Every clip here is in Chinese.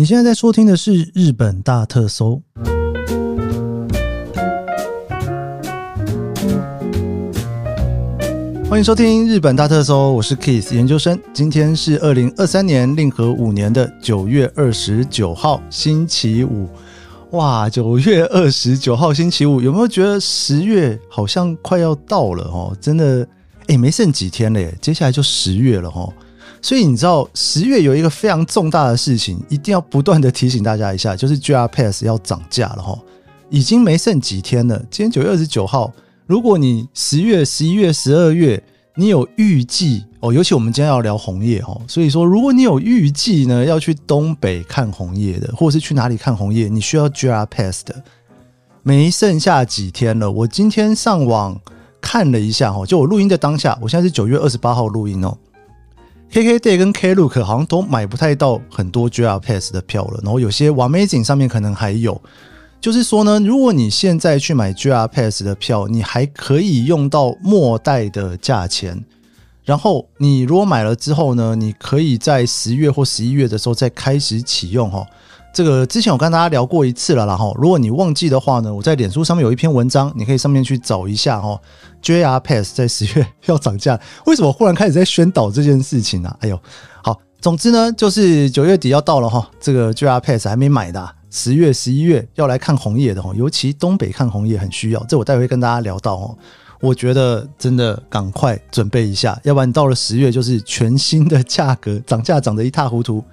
你现在在收听的是《日本大特搜》，欢迎收听《日本大特搜》，我是 Kiss 研究生。今天是二零二三年令和五年的九月二十九号，星期五。哇，九月二十九号星期五，有没有觉得十月好像快要到了哦？真的，哎，没剩几天了，接下来就十月了哦。所以你知道十月有一个非常重大的事情，一定要不断的提醒大家一下，就是 GR Pass 要涨价了哈，已经没剩几天了。今天九月二十九号，如果你十月、十一月、十二月你有预计哦，尤其我们今天要聊红叶哈，所以说如果你有预计呢要去东北看红叶的，或者是去哪里看红叶，你需要 GR Pass 的，没剩下几天了。我今天上网看了一下哈，就我录音的当下，我现在是九月二十八号录音哦。KKday 跟 Klook 好像都买不太到很多 JR Pass 的票了，然后有些 Amazing 上面可能还有。就是说呢，如果你现在去买 JR Pass 的票，你还可以用到末代的价钱。然后你如果买了之后呢，你可以在十月或十一月的时候再开始启用哈。这个之前我跟大家聊过一次了，然后如果你忘记的话呢，我在脸书上面有一篇文章，你可以上面去找一下哈。JR Pass 在十月要涨价，为什么忽然开始在宣导这件事情呢？哎呦，好，总之呢，就是九月底要到了哈，这个 JR Pass 还没买的，十月、十一月要来看红叶的哈，尤其东北看红叶很需要，这我待会跟大家聊到哦。我觉得真的赶快准备一下，要不然到了十月就是全新的价格涨价涨得一塌糊涂。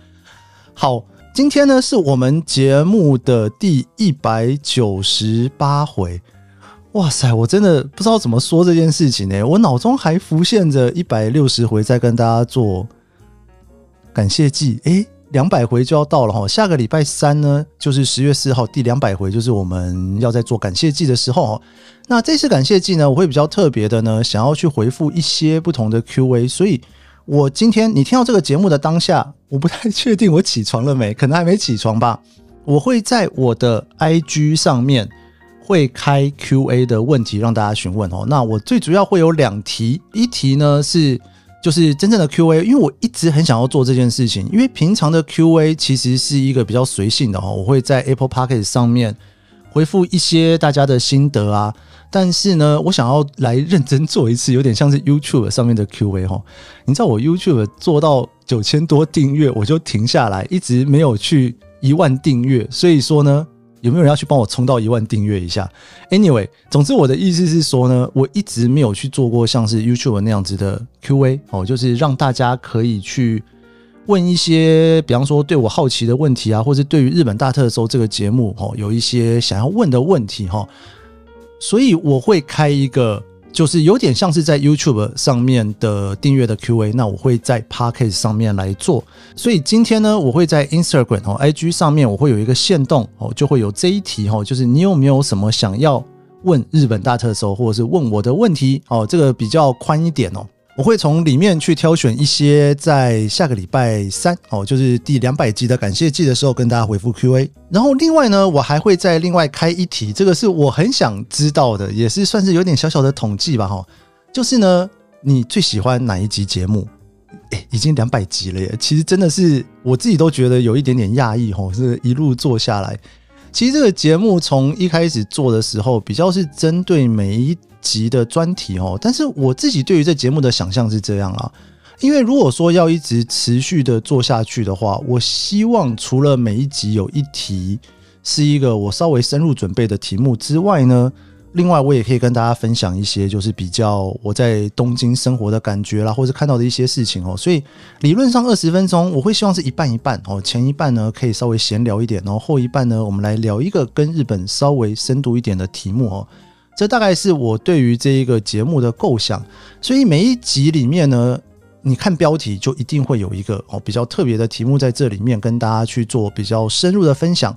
好。今天呢，是我们节目的第一百九十八回。哇塞，我真的不知道怎么说这件事情呢。我脑中还浮现着一百六十回在跟大家做感谢祭。诶，两百回就要到了哈。下个礼拜三呢，就是十月四号，第两百回就是我们要在做感谢祭的时候。那这次感谢祭呢，我会比较特别的呢，想要去回复一些不同的 Q&A，所以。我今天你听到这个节目的当下，我不太确定我起床了没，可能还没起床吧。我会在我的 IG 上面会开 QA 的问题让大家询问哦。那我最主要会有两题，一题呢是就是真正的 QA，因为我一直很想要做这件事情，因为平常的 QA 其实是一个比较随性的哦，我会在 Apple p o c k e t 上面回复一些大家的心得啊。但是呢，我想要来认真做一次，有点像是 YouTube 上面的 Q&A 哈。你知道我 YouTube 做到九千多订阅，我就停下来，一直没有去一万订阅。所以说呢，有没有人要去帮我冲到一万订阅一下？Anyway，总之我的意思是说呢，我一直没有去做过像是 YouTube 那样子的 Q&A 哦，就是让大家可以去问一些，比方说对我好奇的问题啊，或者对于日本大特搜这个节目哦，有一些想要问的问题哈。所以我会开一个，就是有点像是在 YouTube 上面的订阅的 Q&A，那我会在 Podcast 上面来做。所以今天呢，我会在 Instagram 哦、IG 上面，我会有一个限动哦，就会有这一题哦，就是你有没有什么想要问日本大特搜，或者是问我的问题哦，这个比较宽一点哦。我会从里面去挑选一些，在下个礼拜三哦，就是第两百集的感谢季的时候，跟大家回复 Q&A。然后另外呢，我还会再另外开一题，这个是我很想知道的，也是算是有点小小的统计吧哈。就是呢，你最喜欢哪一集节目？哎，已经两百集了耶，其实真的是我自己都觉得有一点点讶异哈，是一路做下来。其实这个节目从一开始做的时候，比较是针对每一。集的专题哦，但是我自己对于这节目的想象是这样啊，因为如果说要一直持续的做下去的话，我希望除了每一集有一题是一个我稍微深入准备的题目之外呢，另外我也可以跟大家分享一些就是比较我在东京生活的感觉啦，或者看到的一些事情哦，所以理论上二十分钟我会希望是一半一半哦，前一半呢可以稍微闲聊一点，然后后一半呢我们来聊一个跟日本稍微深度一点的题目哦。这大概是我对于这一个节目的构想，所以每一集里面呢，你看标题就一定会有一个哦比较特别的题目在这里面跟大家去做比较深入的分享。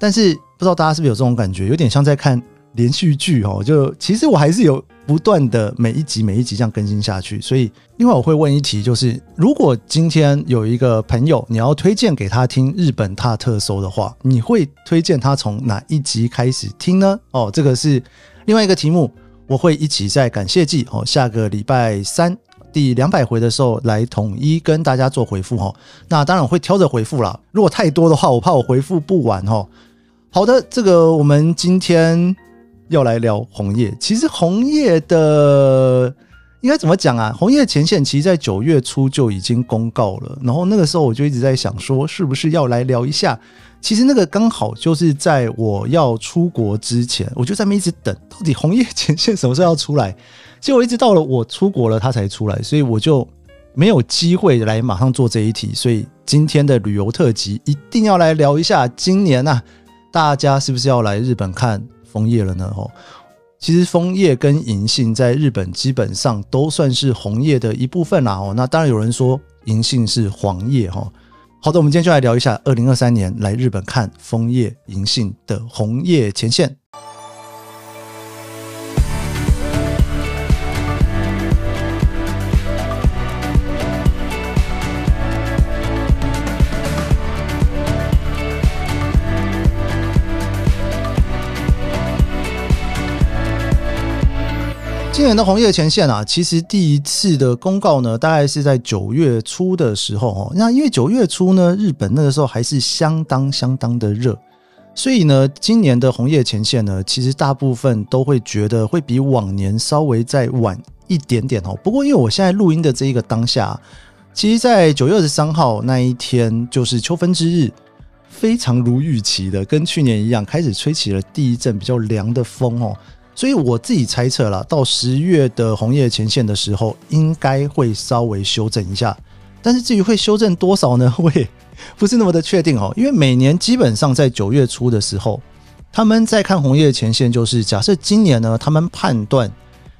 但是不知道大家是不是有这种感觉，有点像在看连续剧哦。就其实我还是有不断的每一集每一集这样更新下去。所以另外我会问一题，就是如果今天有一个朋友你要推荐给他听日本踏特搜的话，你会推荐他从哪一集开始听呢？哦，这个是。另外一个题目，我会一起在感谢季哦，下个礼拜三第两百回的时候来统一跟大家做回复哈。那当然我会挑着回复啦，如果太多的话，我怕我回复不完哈。好的，这个我们今天要来聊红叶。其实红叶的应该怎么讲啊？红叶前线其实在九月初就已经公告了，然后那个时候我就一直在想说，是不是要来聊一下？其实那个刚好就是在我要出国之前，我就在那边一直等，到底红叶前线什么时候要出来？结果一直到了我出国了，它才出来，所以我就没有机会来马上做这一题。所以今天的旅游特辑一定要来聊一下，今年呐，大家是不是要来日本看枫叶了呢？哦，其实枫叶跟银杏在日本基本上都算是红叶的一部分啦。哦，那当然有人说银杏是黄叶哈。好的，我们今天就来聊一下二零二三年来日本看枫叶银杏的红叶前线。今年的红叶前线啊，其实第一次的公告呢，大概是在九月初的时候哦。那因为九月初呢，日本那个时候还是相当相当的热，所以呢，今年的红叶前线呢，其实大部分都会觉得会比往年稍微再晚一点点哦。不过因为我现在录音的这一个当下，其实，在九月二十三号那一天就是秋分之日，非常如预期的，跟去年一样，开始吹起了第一阵比较凉的风哦。所以我自己猜测了，到十月的红叶前线的时候，应该会稍微修正一下。但是至于会修正多少呢？我也不是那么的确定哦。因为每年基本上在九月初的时候，他们在看红叶前线，就是假设今年呢，他们判断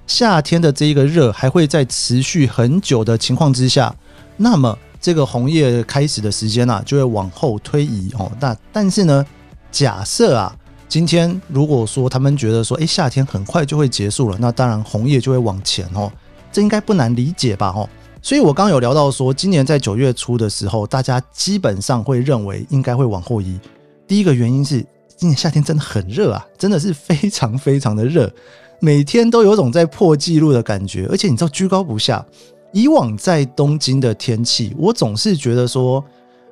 夏天的这一个热还会在持续很久的情况之下，那么这个红叶开始的时间啊，就会往后推移哦。那但是呢，假设啊。今天如果说他们觉得说，哎，夏天很快就会结束了，那当然红叶就会往前哦，这应该不难理解吧？哦，所以我刚刚有聊到说，今年在九月初的时候，大家基本上会认为应该会往后移。第一个原因是今年夏天真的很热啊，真的是非常非常的热，每天都有种在破纪录的感觉，而且你知道居高不下。以往在东京的天气，我总是觉得说。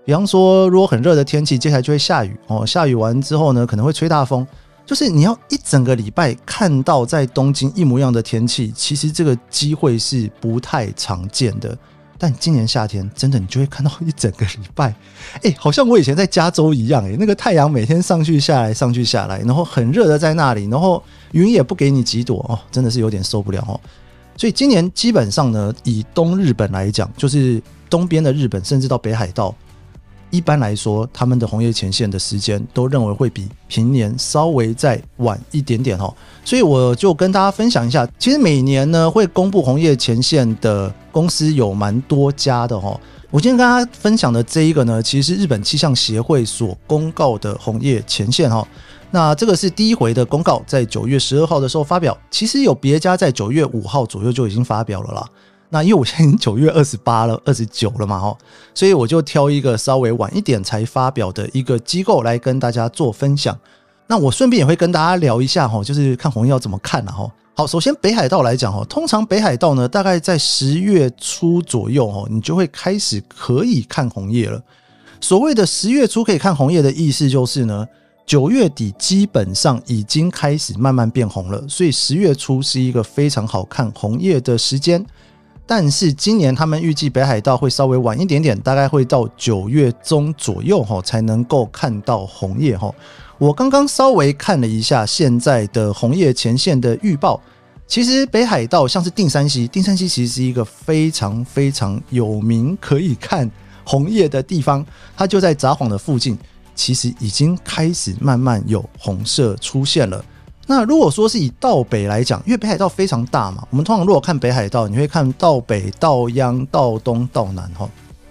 比方说，如果很热的天气，接下来就会下雨哦。下雨完之后呢，可能会吹大风。就是你要一整个礼拜看到在东京一模一样的天气，其实这个机会是不太常见的。但今年夏天，真的你就会看到一整个礼拜，哎，好像我以前在加州一样，哎，那个太阳每天上去下来，上去下来，然后很热的在那里，然后云也不给你几朵哦，真的是有点受不了哦。所以今年基本上呢，以东日本来讲，就是东边的日本，甚至到北海道。一般来说，他们的红叶前线的时间都认为会比平年稍微再晚一点点哦，所以我就跟大家分享一下，其实每年呢会公布红叶前线的公司有蛮多家的哈。我今天跟大家分享的这一个呢，其实是日本气象协会所公告的红叶前线哈。那这个是第一回的公告，在九月十二号的时候发表，其实有别家在九月五号左右就已经发表了啦。那因为我现在已经九月二十八了，二十九了嘛，哈，所以我就挑一个稍微晚一点才发表的一个机构来跟大家做分享。那我顺便也会跟大家聊一下，哈，就是看红叶要怎么看了，哈。好，首先北海道来讲，哈，通常北海道呢，大概在十月初左右，哈，你就会开始可以看红叶了。所谓的十月初可以看红叶的意思，就是呢，九月底基本上已经开始慢慢变红了，所以十月初是一个非常好看红叶的时间。但是今年他们预计北海道会稍微晚一点点，大概会到九月中左右哈才能够看到红叶哈。我刚刚稍微看了一下现在的红叶前线的预报，其实北海道像是定山溪，定山溪其实是一个非常非常有名可以看红叶的地方，它就在札幌的附近，其实已经开始慢慢有红色出现了。那如果说是以道北来讲，因为北海道非常大嘛，我们通常如果看北海道，你会看道北、道央、道东、道南哈。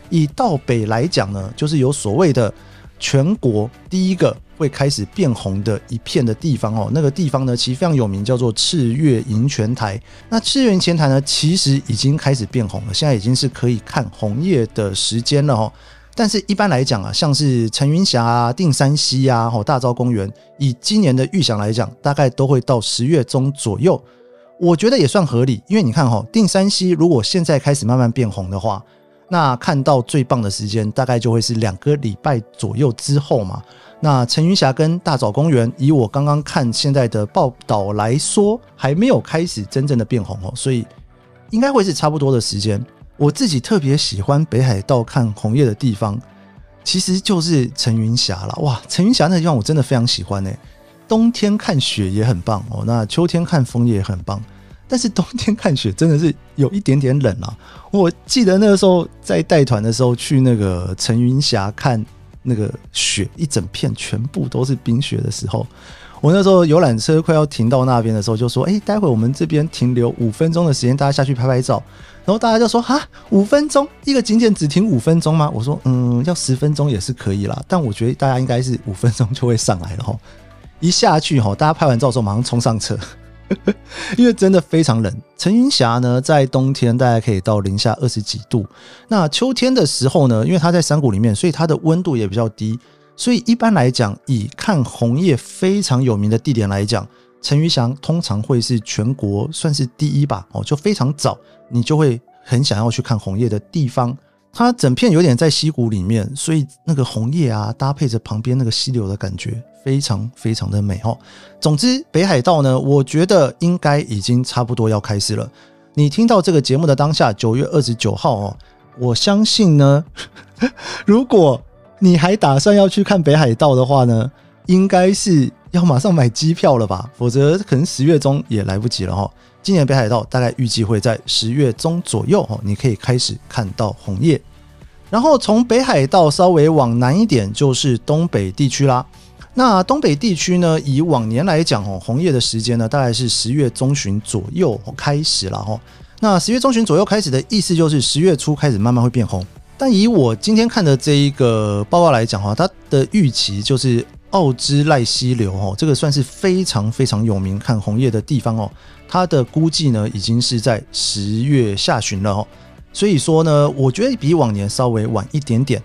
以道北来讲呢，就是有所谓的全国第一个会开始变红的一片的地方哦。那个地方呢，其实非常有名，叫做赤月银泉台。那赤月银泉台呢，其实已经开始变红了，现在已经是可以看红叶的时间了哈。但是，一般来讲啊，像是陈云霞啊、定山溪啊、吼大昭公园，以今年的预想来讲，大概都会到十月中左右我觉得也算合理，因为你看哈，定山溪如果现在开始慢慢变红的话，那看到最棒的时间大概就会是两个礼拜左右之后嘛。那陈云霞跟大枣公园，以我刚刚看现在的报道来说，还没有开始真正的变红哦，所以应该会是差不多的时间。我自己特别喜欢北海道看红叶的地方，其实就是陈云霞了。哇，陈云霞那地方我真的非常喜欢呢。冬天看雪也很棒哦，那秋天看枫叶也很棒。但是冬天看雪真的是有一点点冷啊。我记得那个时候在带团的时候去那个陈云霞看。那个雪一整片全部都是冰雪的时候，我那时候游览车快要停到那边的时候，就说：“哎，待会我们这边停留五分钟的时间，大家下去拍拍照。”然后大家就说：“哈，五分钟一个景点只停五分钟吗？”我说：“嗯，要十分钟也是可以啦，但我觉得大家应该是五分钟就会上来了哈。一下去哈，大家拍完照之后马上冲上车。”因为真的非常冷，陈云霞呢，在冬天大概可以到零下二十几度。那秋天的时候呢，因为它在山谷里面，所以它的温度也比较低。所以一般来讲，以看红叶非常有名的地点来讲，陈云霞通常会是全国算是第一吧。哦，就非常早，你就会很想要去看红叶的地方。它整片有点在溪谷里面，所以那个红叶啊，搭配着旁边那个溪流的感觉。非常非常的美哦。总之，北海道呢，我觉得应该已经差不多要开始了。你听到这个节目的当下，九月二十九号哦，我相信呢，如果你还打算要去看北海道的话呢，应该是要马上买机票了吧？否则可能十月中也来不及了哈。今年北海道大概预计会在十月中左右哦，你可以开始看到红叶。然后从北海道稍微往南一点，就是东北地区啦。那东北地区呢？以往年来讲哦，红叶的时间呢，大概是十月中旬左右开始了哈。那十月中旬左右开始的意思就是十月初开始慢慢会变红。但以我今天看的这一个报告来讲哈，它的预期就是奥之赖溪流哦，这个算是非常非常有名看红叶的地方哦。它的估计呢，已经是在十月下旬了哦。所以说呢，我觉得比往年稍微晚一点点。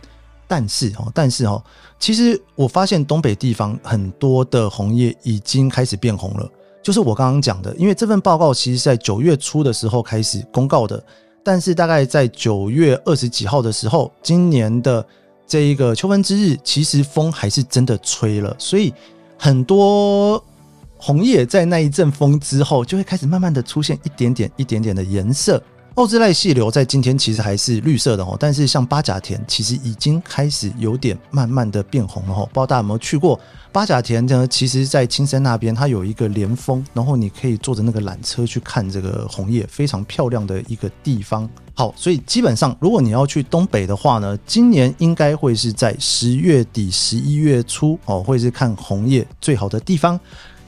但是哦，但是哦。其实我发现东北地方很多的红叶已经开始变红了，就是我刚刚讲的，因为这份报告其实在九月初的时候开始公告的，但是大概在九月二十几号的时候，今年的这一个秋分之日，其实风还是真的吹了，所以很多红叶在那一阵风之后，就会开始慢慢的出现一点点、一点点的颜色。奥之濑细流在今天其实还是绿色的哦，但是像八甲田其实已经开始有点慢慢的变红了哦。不知道大家有没有去过八甲田呢？其实，在青山那边，它有一个连峰，然后你可以坐着那个缆车去看这个红叶，非常漂亮的一个地方。好，所以基本上，如果你要去东北的话呢，今年应该会是在十月底、十一月初哦，会是看红叶最好的地方。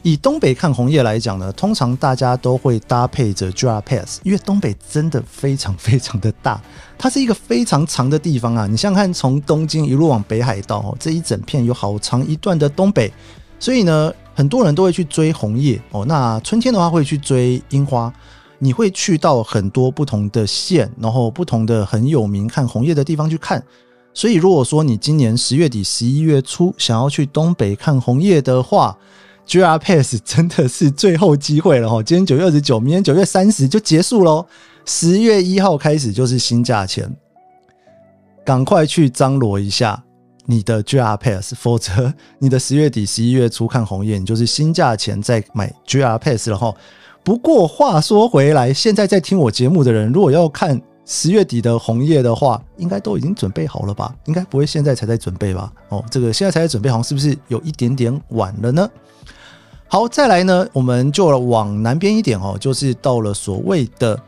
以东北看红叶来讲呢，通常大家都会搭配着 JR Pass，因为东北真的非常非常的大，它是一个非常长的地方啊。你想看，从东京一路往北海道哦，这一整片有好长一段的东北，所以呢，很多人都会去追红叶哦。那春天的话会去追樱花，你会去到很多不同的县，然后不同的很有名看红叶的地方去看。所以如果说你今年十月底、十一月初想要去东北看红叶的话，JR Pass 真的是最后机会了哈！今天九月二十九，明天九月三十就结束喽。十月一号开始就是新价钱，赶快去张罗一下你的 JR Pass，否则你的十月底、十一月初看红叶，你就是新价钱再买 JR Pass 了哈。不过话说回来，现在在听我节目的人，如果要看十月底的红叶的话，应该都已经准备好了吧？应该不会现在才在准备吧？哦，这个现在才在准备，好像是不是有一点点晚了呢？好，再来呢，我们就往南边一点哦，就是到了所谓的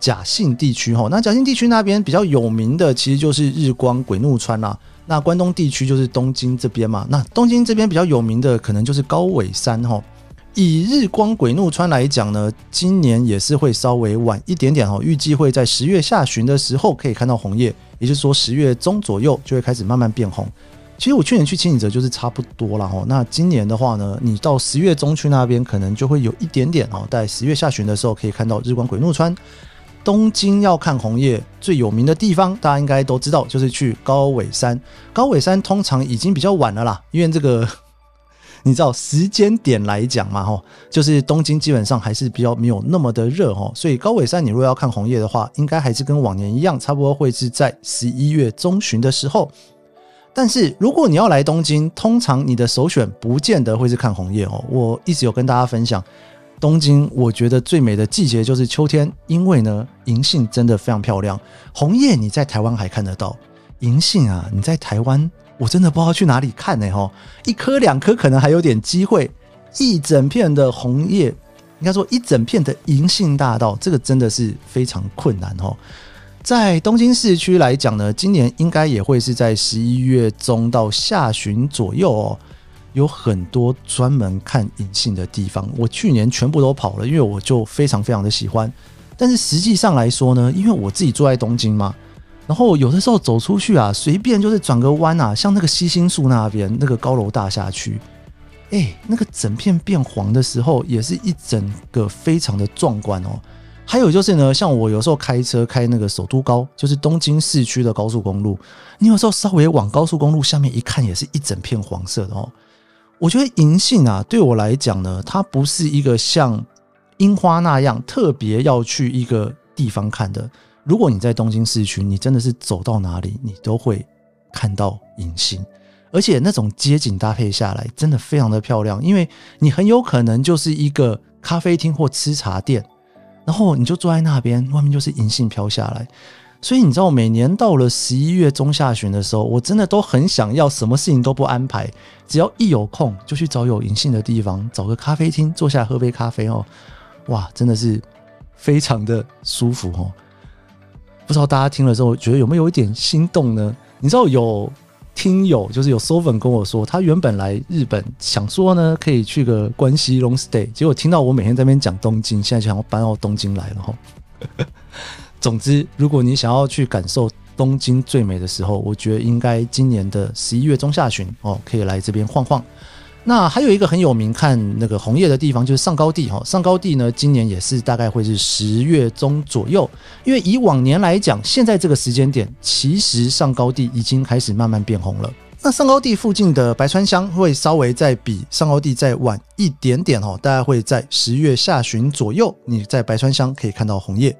甲信地区哈。那甲信地区那边比较有名的，其实就是日光鬼怒川啦。那关东地区就是东京这边嘛。那东京这边比较有名的，可能就是高尾山哈。以日光鬼怒川来讲呢，今年也是会稍微晚一点点哈，预计会在十月下旬的时候可以看到红叶，也就是说十月中左右就会开始慢慢变红。其实我去年去青井泽就是差不多了哈，那今年的话呢，你到十月中去那边可能就会有一点点哦，在十月下旬的时候可以看到日光鬼怒川。东京要看红叶最有名的地方，大家应该都知道，就是去高尾山。高尾山通常已经比较晚了啦，因为这个你知道时间点来讲嘛，吼，就是东京基本上还是比较没有那么的热哦，所以高尾山你如果要看红叶的话，应该还是跟往年一样，差不多会是在十一月中旬的时候。但是如果你要来东京，通常你的首选不见得会是看红叶哦。我一直有跟大家分享，东京我觉得最美的季节就是秋天，因为呢银杏真的非常漂亮。红叶你在台湾还看得到，银杏啊你在台湾我真的不知道去哪里看呢哈。一颗两颗可能还有点机会，一整片的红叶，应该说一整片的银杏大道，这个真的是非常困难哦。在东京市区来讲呢，今年应该也会是在十一月中到下旬左右哦，有很多专门看银杏的地方。我去年全部都跑了，因为我就非常非常的喜欢。但是实际上来说呢，因为我自己住在东京嘛，然后有的时候走出去啊，随便就是转个弯啊，像那个西星树那边那个高楼大厦区，哎，那个整片变黄的时候，也是一整个非常的壮观哦。还有就是呢，像我有时候开车开那个首都高，就是东京市区的高速公路，你有时候稍微往高速公路下面一看，也是一整片黄色的哦。我觉得银杏啊，对我来讲呢，它不是一个像樱花那样特别要去一个地方看的。如果你在东京市区，你真的是走到哪里，你都会看到银杏，而且那种街景搭配下来，真的非常的漂亮。因为你很有可能就是一个咖啡厅或吃茶店。然后你就坐在那边，外面就是银杏飘下来，所以你知道，每年到了十一月中下旬的时候，我真的都很想要什么事情都不安排，只要一有空就去找有银杏的地方，找个咖啡厅坐下喝杯咖啡哦，哇，真的是非常的舒服哦。不知道大家听了之后觉得有没有一点心动呢？你知道有。听友就是有 s o 粉跟我说，他原本来日本想说呢，可以去个关西 long stay，结果听到我每天在那边讲东京，现在就想要搬到东京来了哈。总之，如果你想要去感受东京最美的时候，我觉得应该今年的十一月中下旬哦，可以来这边晃晃。那还有一个很有名看那个红叶的地方，就是上高地哈。上高地呢，今年也是大概会是十月中左右。因为以往年来讲，现在这个时间点，其实上高地已经开始慢慢变红了。那上高地附近的白川乡会稍微再比上高地再晚一点点哦，大概会在十月下旬左右，你在白川乡可以看到红叶。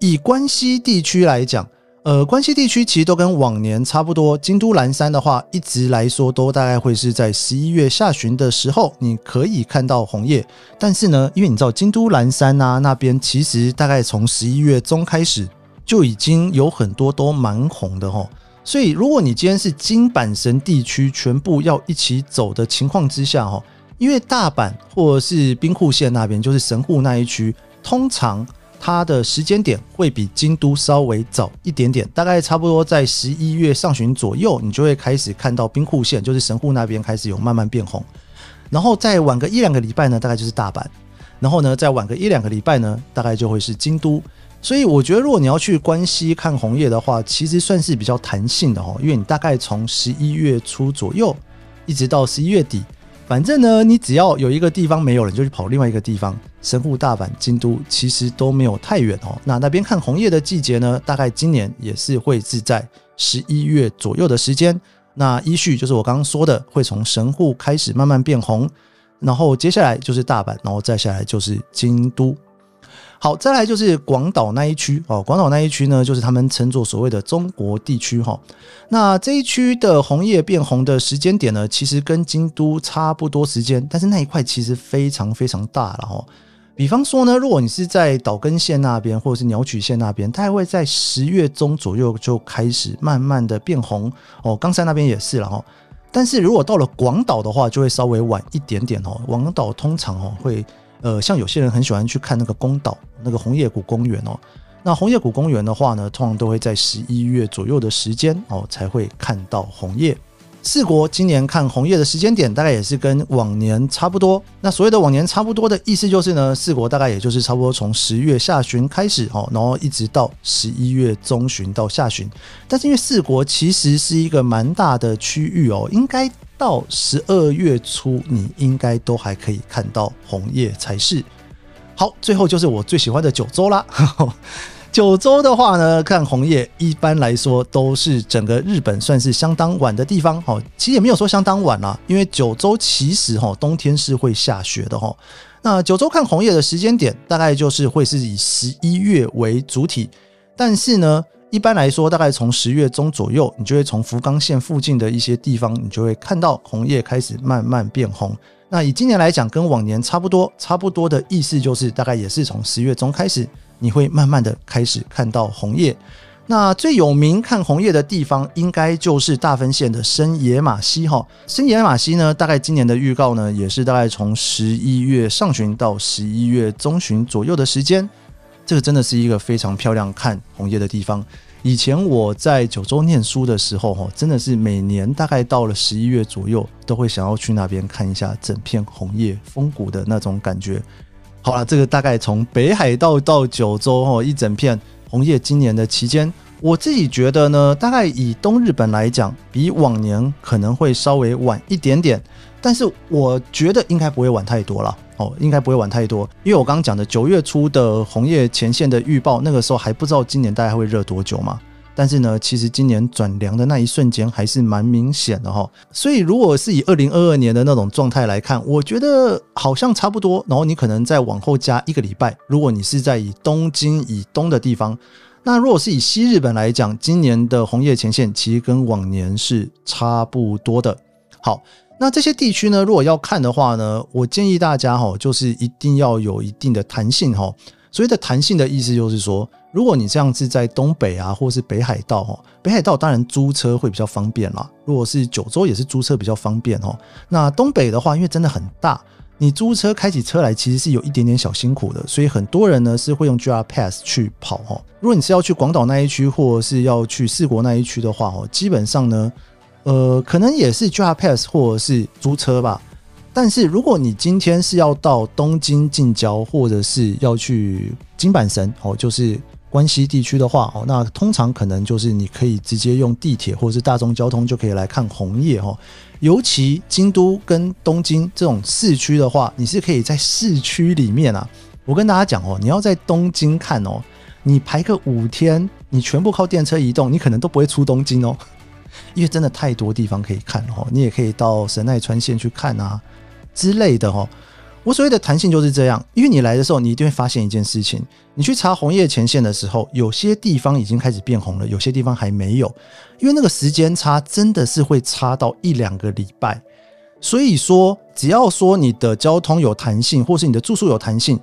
以关西地区来讲。呃，关西地区其实都跟往年差不多。京都岚山的话，一直来说都大概会是在十一月下旬的时候，你可以看到红叶。但是呢，因为你知道京都岚山啊那边，其实大概从十一月中开始就已经有很多都蛮红的哈。所以如果你今天是金板神地区全部要一起走的情况之下哈，因为大阪或者是兵库县那边就是神户那一区，通常。它的时间点会比京都稍微早一点点，大概差不多在十一月上旬左右，你就会开始看到兵库县，就是神户那边开始有慢慢变红。然后再晚个一两个礼拜呢，大概就是大阪。然后呢，再晚个一两个礼拜呢，大概就会是京都。所以我觉得，如果你要去关西看红叶的话，其实算是比较弹性的哦，因为你大概从十一月初左右一直到十一月底。反正呢，你只要有一个地方没有了，你就去跑另外一个地方。神户、大阪、京都其实都没有太远哦。那那边看红叶的季节呢，大概今年也是会是在十一月左右的时间。那依序就是我刚刚说的，会从神户开始慢慢变红，然后接下来就是大阪，然后再下来就是京都。好，再来就是广岛那一区哦。广岛那一区呢，就是他们称作所谓的中国地区哈。那这一区的红叶变红的时间点呢，其实跟京都差不多时间，但是那一块其实非常非常大了哈。比方说呢，如果你是在岛根县那边，或者是鸟取县那边，它还会在十月中左右就开始慢慢的变红哦。冈山那边也是了哈。但是如果到了广岛的话，就会稍微晚一点点哦。广岛通常哦会。呃，像有些人很喜欢去看那个宫岛，那个红叶谷公园哦。那红叶谷公园的话呢，通常都会在十一月左右的时间哦，才会看到红叶。四国今年看红叶的时间点，大概也是跟往年差不多。那所谓的往年差不多的意思就是呢，四国大概也就是差不多从十月下旬开始哦，然后一直到十一月中旬到下旬。但是因为四国其实是一个蛮大的区域哦，应该。到十二月初，你应该都还可以看到红叶才是。好，最后就是我最喜欢的九州啦。九州的话呢，看红叶一般来说都是整个日本算是相当晚的地方。哦，其实也没有说相当晚啦，因为九州其实哈冬天是会下雪的哈。那九州看红叶的时间点大概就是会是以十一月为主体，但是呢，一般来说大概从十月中左右，你就会从福冈县附近的一些地方，你就会看到红叶开始慢慢变红。那以今年来讲，跟往年差不多，差不多的意思就是大概也是从十月中开始。你会慢慢的开始看到红叶。那最有名看红叶的地方，应该就是大分县的深野马溪哈。深野马溪呢，大概今年的预告呢，也是大概从十一月上旬到十一月中旬左右的时间。这个真的是一个非常漂亮看红叶的地方。以前我在九州念书的时候哈，真的是每年大概到了十一月左右，都会想要去那边看一下整片红叶风谷的那种感觉。好了，这个大概从北海道到九州哈，一整片红叶今年的期间，我自己觉得呢，大概以东日本来讲，比往年可能会稍微晚一点点，但是我觉得应该不会晚太多了哦，应该不会晚太多，因为我刚刚讲的九月初的红叶前线的预报，那个时候还不知道今年大概会热多久嘛。但是呢，其实今年转凉的那一瞬间还是蛮明显的哈。所以如果是以二零二二年的那种状态来看，我觉得好像差不多。然后你可能再往后加一个礼拜，如果你是在以东京以东的地方，那如果是以西日本来讲，今年的红叶前线其实跟往年是差不多的。好，那这些地区呢，如果要看的话呢，我建议大家哈，就是一定要有一定的弹性哈。所谓的弹性的意思就是说。如果你这样子在东北啊，或是北海道哦，北海道当然租车会比较方便啦。如果是九州也是租车比较方便哦。那东北的话，因为真的很大，你租车开起车来其实是有一点点小辛苦的，所以很多人呢是会用 JR Pass 去跑哦。如果你是要去广岛那一区，或者是要去四国那一区的话哦，基本上呢，呃，可能也是 JR Pass 或者是租车吧。但是如果你今天是要到东京近郊，或者是要去金板神哦，就是。关西地区的话，哦，那通常可能就是你可以直接用地铁或者是大众交通就可以来看红叶，哦。尤其京都跟东京这种市区的话，你是可以在市区里面啊。我跟大家讲哦，你要在东京看哦，你排个五天，你全部靠电车移动，你可能都不会出东京哦，因为真的太多地方可以看哦。你也可以到神奈川县去看啊之类的哦。我所谓的弹性就是这样，因为你来的时候，你一定会发现一件事情：你去查红叶前线的时候，有些地方已经开始变红了，有些地方还没有，因为那个时间差真的是会差到一两个礼拜。所以说，只要说你的交通有弹性，或是你的住宿有弹性，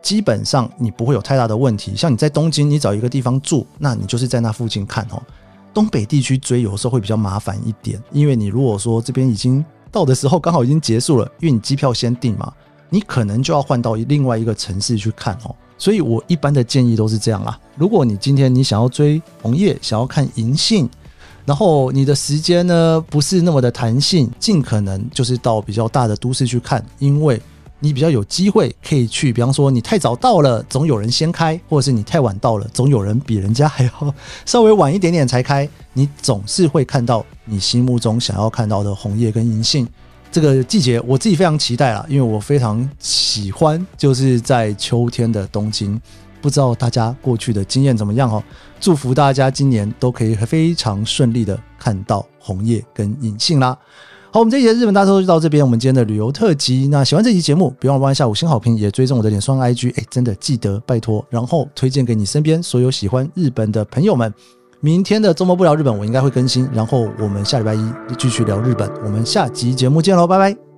基本上你不会有太大的问题。像你在东京，你找一个地方住，那你就是在那附近看哦。东北地区追有时候会比较麻烦一点，因为你如果说这边已经到的时候刚好已经结束了，因为你机票先订嘛。你可能就要换到另外一个城市去看哦，所以我一般的建议都是这样啦。如果你今天你想要追红叶，想要看银杏，然后你的时间呢不是那么的弹性，尽可能就是到比较大的都市去看，因为你比较有机会可以去。比方说你太早到了，总有人先开；或者是你太晚到了，总有人比人家还要稍微晚一点点才开。你总是会看到你心目中想要看到的红叶跟银杏。这个季节我自己非常期待啦，因为我非常喜欢，就是在秋天的东京。不知道大家过去的经验怎么样哦？祝福大家今年都可以非常顺利的看到红叶跟银杏啦。好，我们这一节日本大特就到这边，我们今天的旅游特辑。那喜欢这期节目，别忘了按下五星好评，也追踪我的脸双 IG。哎，真的记得拜托，然后推荐给你身边所有喜欢日本的朋友们。明天的周末不聊日本，我应该会更新。然后我们下礼拜一继续聊日本。我们下集节目见喽，拜拜。